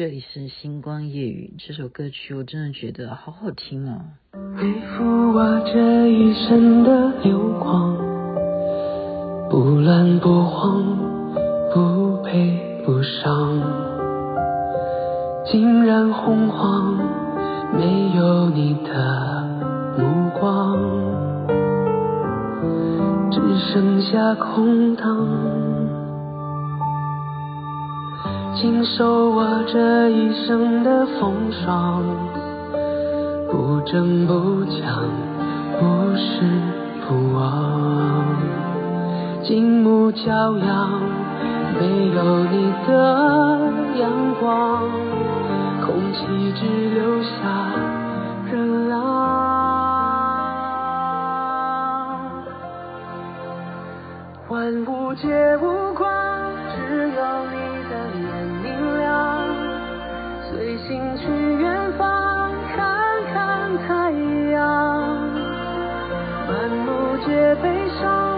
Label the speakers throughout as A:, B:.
A: 这里是星光夜语，这首歌曲我真的觉得好好听啊！
B: 背负我这一生的流光，不乱不慌，不悲不伤，竟然洪荒，没有你的目光，只剩下空荡。经受我这一生的风霜，不争不抢，不失不忘，静沐骄阳，没有你的阳光，空气只留下热浪，万物皆无光，只有你。心去远方看看太阳，满目皆悲伤，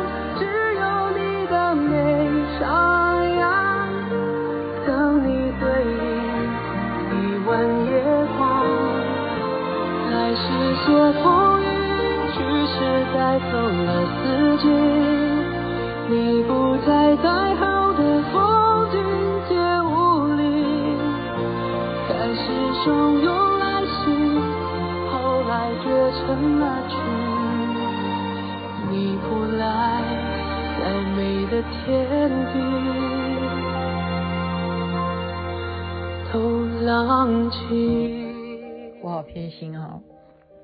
A: 我好偏心哈、哦，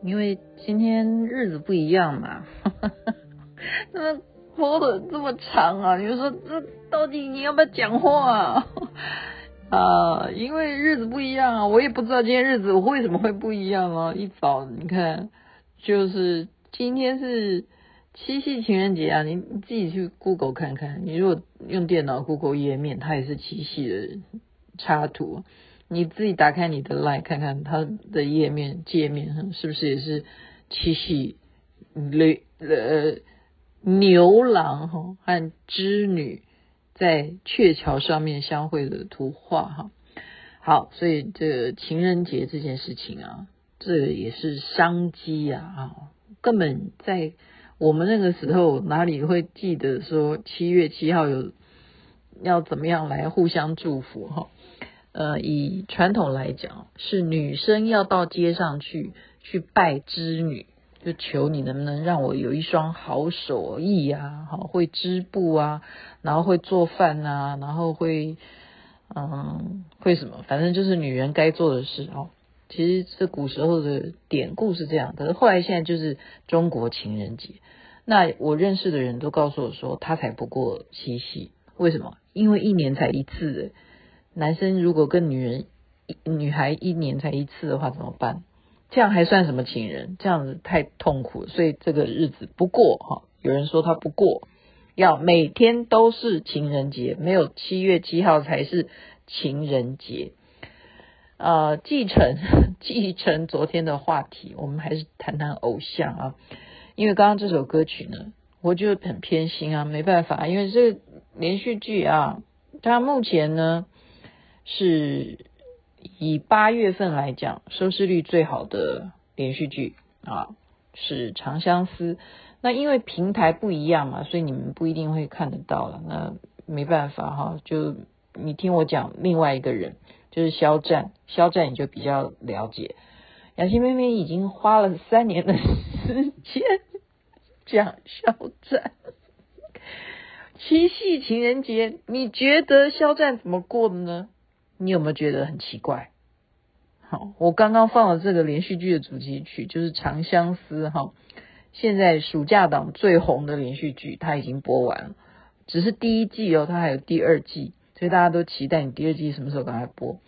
A: 因为今天日子不一样嘛。那么播的这么长啊，你说这到底你要不要讲话啊？啊、因为日子不一样啊，我也不知道今天日子为什么会不一样啊。一早你看，就是今天是七夕情人节啊，你自己去 Google 看看。你如果用电脑 Google 页面，它也是七夕的插图。你自己打开你的 Line 看看它的页面界面，是不是也是七夕雷呃牛郎哈和织女。在鹊桥上面相会的图画哈，好，所以这情人节这件事情啊，这也是商机啊啊，根本在我们那个时候哪里会记得说七月七号有要怎么样来互相祝福哈？呃，以传统来讲，是女生要到街上去去拜织女。就求你能不能让我有一双好手艺啊，好会织布啊，然后会做饭啊，然后会嗯会什么，反正就是女人该做的事哦。其实这古时候的典故是这样，可是后来现在就是中国情人节。那我认识的人都告诉我说，他才不过七夕，为什么？因为一年才一次。男生如果跟女人女孩一年才一次的话，怎么办？这样还算什么情人？这样子太痛苦了，所以这个日子不过哈。有人说他不过，要每天都是情人节，没有七月七号才是情人节。呃，继承继承昨天的话题，我们还是谈谈偶像啊。因为刚刚这首歌曲呢，我就很偏心啊，没办法，因为这个连续剧啊，它目前呢是。以八月份来讲，收视率最好的连续剧啊是《长相思》。那因为平台不一样嘛，所以你们不一定会看得到了。那没办法哈，就你听我讲另外一个人，就是肖战。肖战你就比较了解。雅欣妹妹已经花了三年的时间讲肖战。七夕情人节，你觉得肖战怎么过的呢？你有没有觉得很奇怪？好，我刚刚放了这个连续剧的主题曲，就是《长相思》哈。现在暑假档最红的连续剧，它已经播完了，只是第一季哦，它还有第二季，所以大家都期待你第二季什么时候赶快播。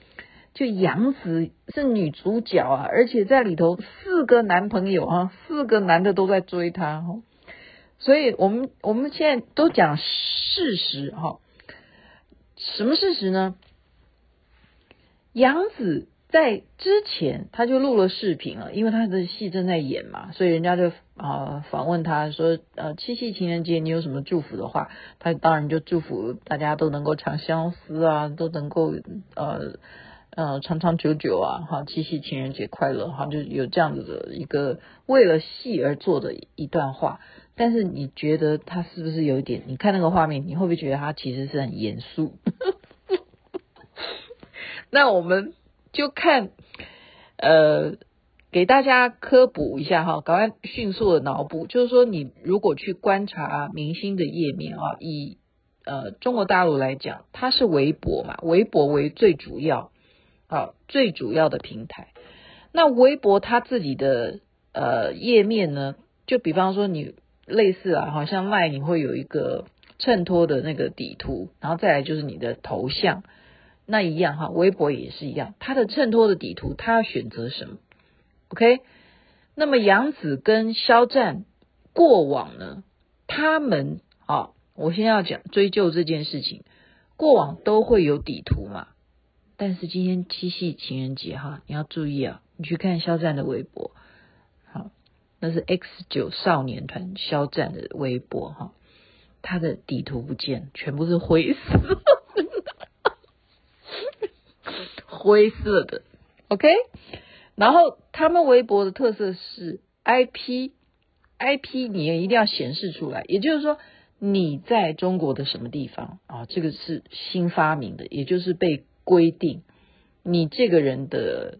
A: 就杨紫是女主角啊，而且在里头四个男朋友啊，四个男的都在追她哈。所以我们我们现在都讲事实哈，什么事实呢？杨紫在之前他就录了视频了，因为他的戏正在演嘛，所以人家就啊访问他说，呃七夕情人节你有什么祝福的话，他当然就祝福大家都能够长相思啊，都能够呃呃长长久久啊，哈，七夕情人节快乐，哈，就有这样子的一个为了戏而做的一段话。但是你觉得他是不是有一点？你看那个画面，你会不会觉得他其实是很严肃？那我们就看，呃，给大家科普一下哈，赶快迅速的脑补，就是说你如果去观察明星的页面啊，以呃中国大陆来讲，它是微博嘛，微博为最主要啊最主要的平台。那微博它自己的呃页面呢，就比方说你。类似啊，好像麦你会有一个衬托的那个底图，然后再来就是你的头像，那一样哈，微博也是一样，它的衬托的底图，他要选择什么？OK？那么杨紫跟肖战过往呢，他们啊，我先要讲追究这件事情，过往都会有底图嘛，但是今天七夕情人节哈，你要注意啊，你去看肖战的微博。好那是 X 九少年团肖战的微博哈，他的底图不见，全部是灰色，灰色的，OK。然后他们微博的特色是 IP，IP 你也一定要显示出来，也就是说你在中国的什么地方啊？这个是新发明的，也就是被规定你这个人的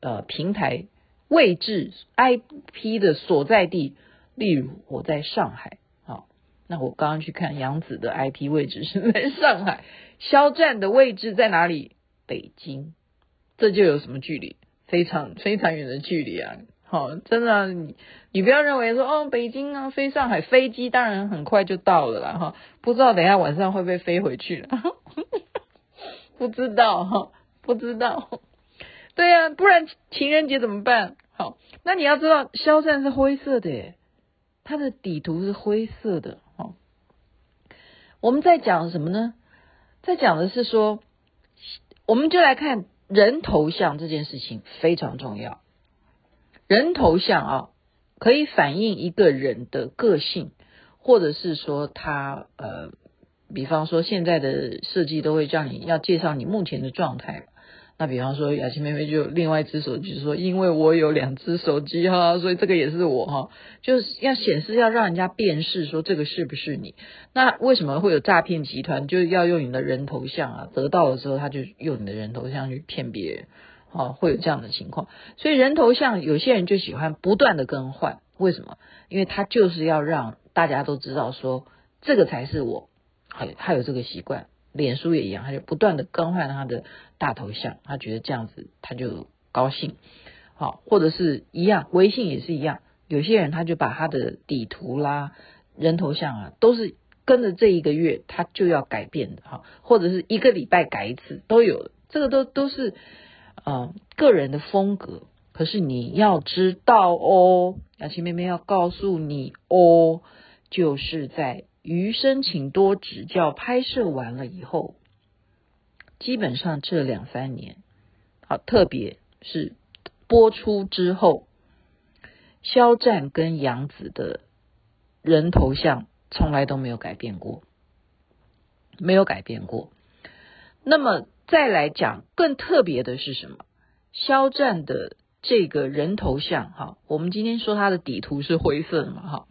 A: 呃平台。位置 IP 的所在地，例如我在上海，好，那我刚刚去看杨紫的 IP 位置是在上海，肖战的位置在哪里？北京，这就有什么距离？非常非常远的距离啊！好，真的，你你不要认为说哦，北京啊，飞上海飞机当然很快就到了啦，哈，不知道等一下晚上会不会飞回去了？不知道哈，不知道。对呀、啊，不然情人节怎么办？好，那你要知道，肖战是灰色的耶，他的底图是灰色的。好，我们在讲什么呢？在讲的是说，我们就来看人头像这件事情非常重要。人头像啊，可以反映一个人的个性，或者是说他呃，比方说现在的设计都会叫你要介绍你目前的状态。那比方说，雅琪妹妹就另外一只手机说，因为我有两只手机哈，所以这个也是我哈，就是要显示，要让人家辨识说这个是不是你。那为什么会有诈骗集团，就要用你的人头像啊？得到了之后，他就用你的人头像去骗别人，哈，会有这样的情况。所以人头像有些人就喜欢不断的更换，为什么？因为他就是要让大家都知道说这个才是我，还他有这个习惯。脸书也一样，他就不断的更换他的大头像，他觉得这样子他就高兴，好，或者是一样，微信也是一样，有些人他就把他的底图啦、人头像啊，都是跟着这一个月他就要改变的哈，或者是一个礼拜改一次都有，这个都都是呃个人的风格，可是你要知道哦，雅琪妹妹要告诉你哦，就是在。余生请多指教。拍摄完了以后，基本上这两三年，好，特别是播出之后，肖战跟杨紫的人头像从来都没有改变过，没有改变过。那么再来讲更特别的是什么？肖战的这个人头像，哈，我们今天说他的底图是灰色的嘛，哈。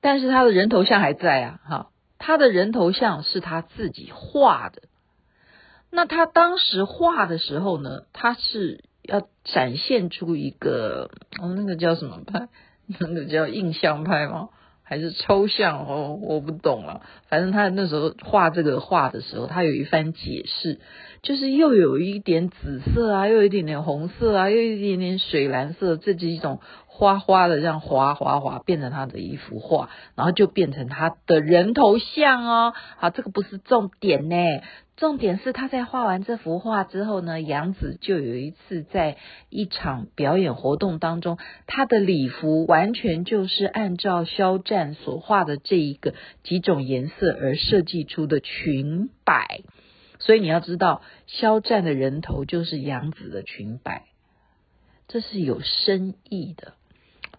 A: 但是他的人头像还在啊，哈，他的人头像是他自己画的。那他当时画的时候呢，他是要展现出一个，那个叫什么派？那个叫印象派吗？还是抽象？哦，我不懂了。反正他那时候画这个画的时候，他有一番解释，就是又有一点紫色啊，又有一点点红色啊，又有一点点水蓝色，这几种。花花的这样滑滑滑，变成他的一幅画，然后就变成他的人头像哦。好，这个不是重点呢，重点是他在画完这幅画之后呢，杨紫就有一次在一场表演活动当中，他的礼服完全就是按照肖战所画的这一个几种颜色而设计出的裙摆，所以你要知道，肖战的人头就是杨紫的裙摆，这是有深意的。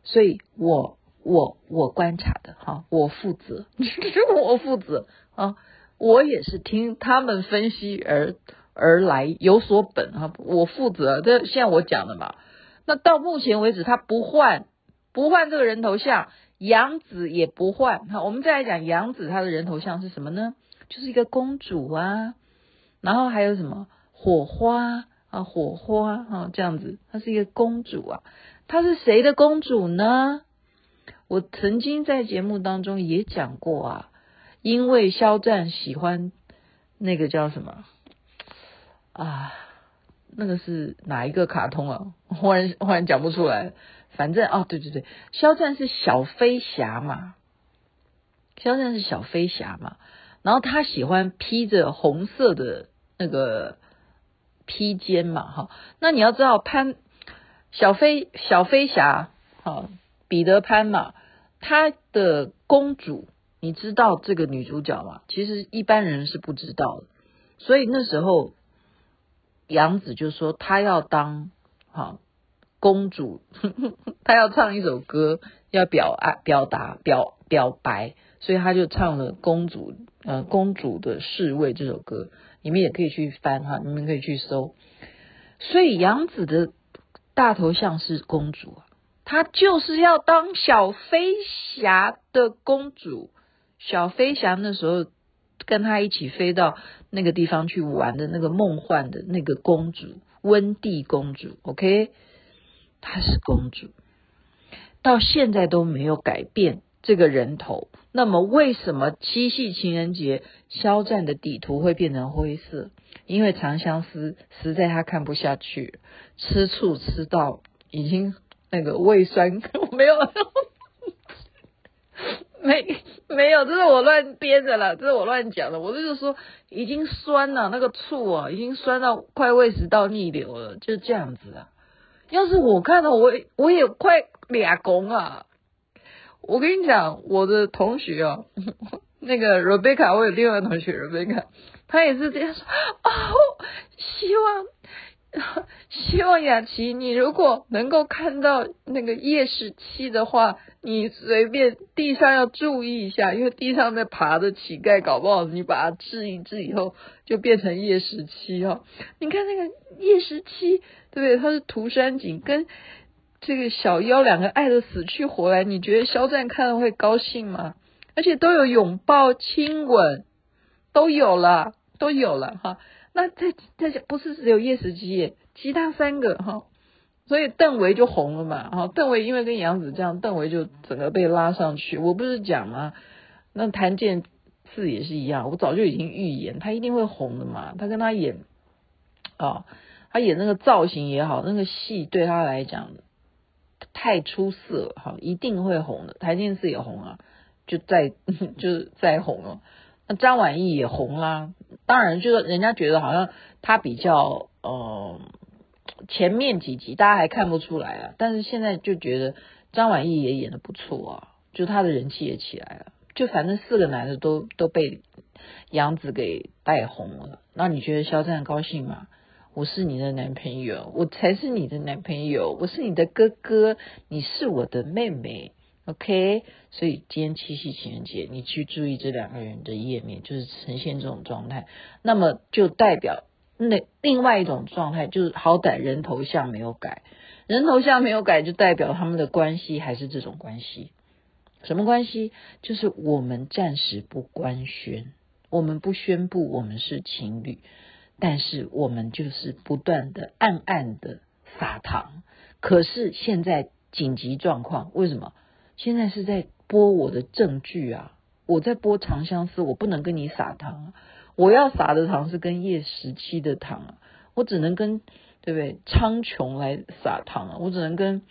A: 所以我我我观察的哈，我负责，我负责啊，我也是听他们分析而而来，有所本啊，我负责。这现在我讲的嘛。那到目前为止，他不换，不换这个人头像，杨紫也不换。好，我们再来讲杨紫，她的人头像是什么呢？就是一个公主啊，然后还有什么火花啊，火花啊，这样子，她是一个公主啊。她是谁的公主呢？我曾经在节目当中也讲过啊，因为肖战喜欢那个叫什么啊？那个是哪一个卡通啊？忽然忽然讲不出来。反正哦，对对对，肖战是小飞侠嘛，肖战是小飞侠嘛。然后他喜欢披着红色的那个披肩嘛，哈。那你要知道潘小飞小飞侠，啊，彼得潘嘛，他的公主，你知道这个女主角吗？其实一般人是不知道的。所以那时候。杨紫就说她要当好公主，她要唱一首歌，要表爱、表达、表表白，所以她就唱了《公主》呃《公主的侍卫》这首歌。你们也可以去翻哈，你们可以去搜。所以杨紫的大头像是公主啊，她就是要当小飞侠的公主。小飞侠那时候。跟她一起飞到那个地方去玩的那个梦幻的那个公主温蒂公主，OK，她是公主，到现在都没有改变这个人头。那么为什么七夕情人节肖战的底图会变成灰色？因为长相思实在他看不下去，吃醋吃到已经那个胃酸 没有了。没没有，这是我乱编的了，这是我乱讲的。我就是说，已经酸了，那个醋啊，已经酸到快胃食道逆流了，就这样子啊。要是我看到，我我也快俩公啊。我跟你讲，我的同学啊，那个 Rebecca，我有另外一个同学 Rebecca，她也是这样说哦，希望。希望雅琪，你如果能够看到那个夜十七的话，你随便地上要注意一下，因为地上在爬的乞丐，搞不好你把它治一治以后，就变成夜十七哦。你看那个夜十七，对不对？它是涂山璟跟这个小妖两个爱的死去活来，你觉得肖战看了会高兴吗？而且都有拥抱、亲吻，都有了，都有了哈。那这这不是只有叶时基，其他三个哈，所以邓为就红了嘛哈。邓为因为跟杨紫这样，邓为就整个被拉上去。我不是讲吗？那檀健次也是一样，我早就已经预言他一定会红的嘛。他跟他演啊，他演那个造型也好，那个戏对他来讲太出色哈，一定会红的。檀健次也红啊，就再 就再红了。那张晚意也红啦。当然，就是人家觉得好像他比较呃前面几集大家还看不出来啊，但是现在就觉得张晚意也演得不错啊，就他的人气也起来了。就反正四个男的都都被杨紫给带红了，那你觉得肖战高兴吗？我是你的男朋友，我才是你的男朋友，我是你的哥哥，你是我的妹妹。OK，所以今天七夕情人节，你去注意这两个人的页面，就是呈现这种状态，那么就代表那另外一种状态，就是好歹人头像没有改，人头像没有改，就代表他们的关系还是这种关系。什么关系？就是我们暂时不官宣，我们不宣布我们是情侣，但是我们就是不断的暗暗的撒糖。可是现在紧急状况，为什么？现在是在播我的证据啊！我在播《长相思》，我不能跟你撒糖啊，我要撒的糖是跟叶十七的糖啊！我只能跟对不对？苍穹来撒糖啊！我只能跟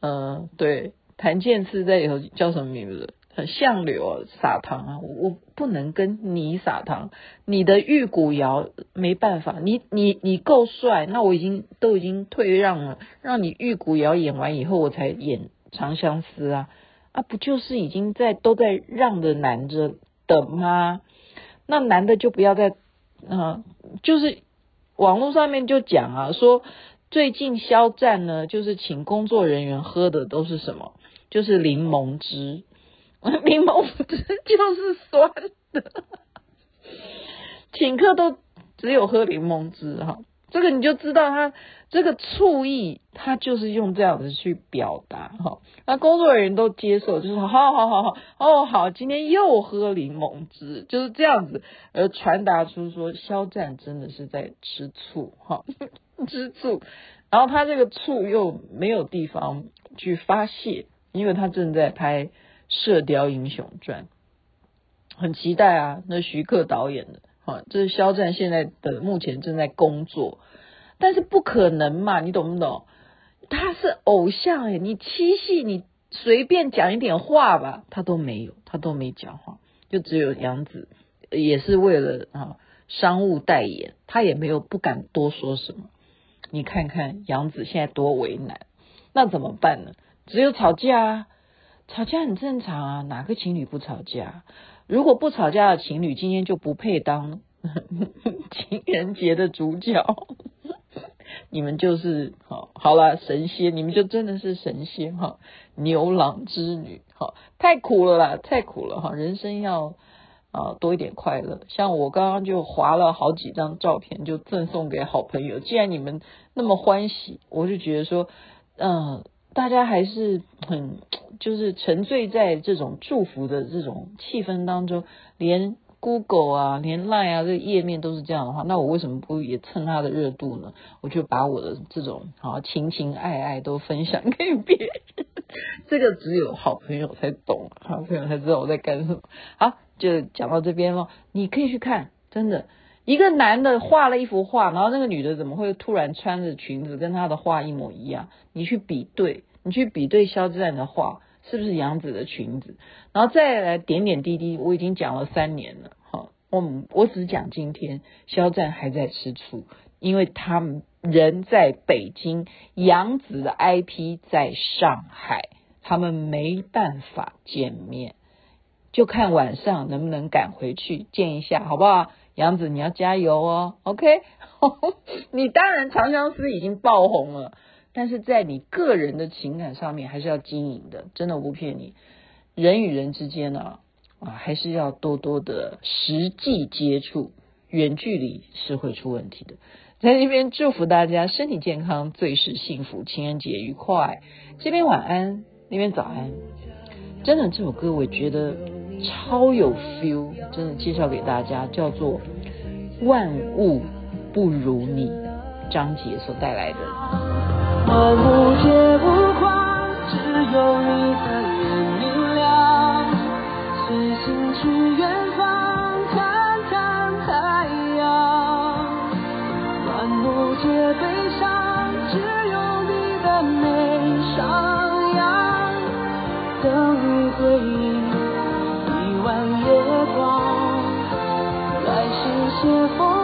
A: 嗯、呃，对，檀健次在里头叫什么名字？很像柳啊，撒糖啊！我不能跟你撒糖，你的玉骨遥没办法，你你你够帅，那我已经都已经退让了，让你玉骨遥演完以后，我才演。长相思啊啊，不就是已经在都在让着男着的吗？那男的就不要再啊，就是网络上面就讲啊，说最近肖战呢，就是请工作人员喝的都是什么？就是柠檬汁，柠檬汁就是酸的，请客都只有喝柠檬汁哈。这个你就知道他这个醋意，他就是用这样子去表达哈。那工作人员都接受，就是好好好好哦好，今天又喝柠檬汁，就是这样子而传达出说肖战真的是在吃醋哈，吃醋。然后他这个醋又没有地方去发泄，因为他正在拍《射雕英雄传》，很期待啊，那徐克导演的。啊，这是肖战现在的目前正在工作，但是不可能嘛，你懂不懂？他是偶像诶，你七夕你随便讲一点话吧，他都没有，他都没讲话，就只有杨紫也是为了啊商务代言，他也没有不敢多说什么。你看看杨紫现在多为难，那怎么办呢？只有吵架啊，吵架很正常啊，哪个情侣不吵架？如果不吵架的情侣，今天就不配当 情人节的主角。你们就是好，好了，神仙，你们就真的是神仙哈，牛郎织女哈，太苦了啦，太苦了哈，人生要啊多一点快乐。像我刚刚就划了好几张照片，就赠送给好朋友。既然你们那么欢喜，我就觉得说，嗯。大家还是很就是沉醉在这种祝福的这种气氛当中，连 Google 啊，连 Line 啊，这页面都是这样的话，那我为什么不也蹭它的热度呢？我就把我的这种好情情爱爱都分享给别人，这个只有好朋友才懂，好朋友才知道我在干什么。好，就讲到这边了，你可以去看，真的。一个男的画了一幅画，然后那个女的怎么会突然穿着裙子跟他的画一模一样？你去比对，你去比对肖战的画是不是杨紫的裙子？然后再来点点滴滴，我已经讲了三年了，哈，我我只讲今天，肖战还在吃醋，因为他们人在北京，杨紫的 IP 在上海，他们没办法见面，就看晚上能不能赶回去见一下，好不好？杨子，你要加油哦，OK？你当然《长相思》已经爆红了，但是在你个人的情感上面还是要经营的，真的我不骗你。人与人之间呢，啊，还是要多多的实际接触，远距离是会出问题的。在这边祝福大家身体健康，最是幸福，情人节愉快。这边晚安，那边早安。真的，这首歌我觉得。超有 feel，真的介绍给大家，叫做《万物不如你》，张杰所带来的。万物皆无光，只有你在世些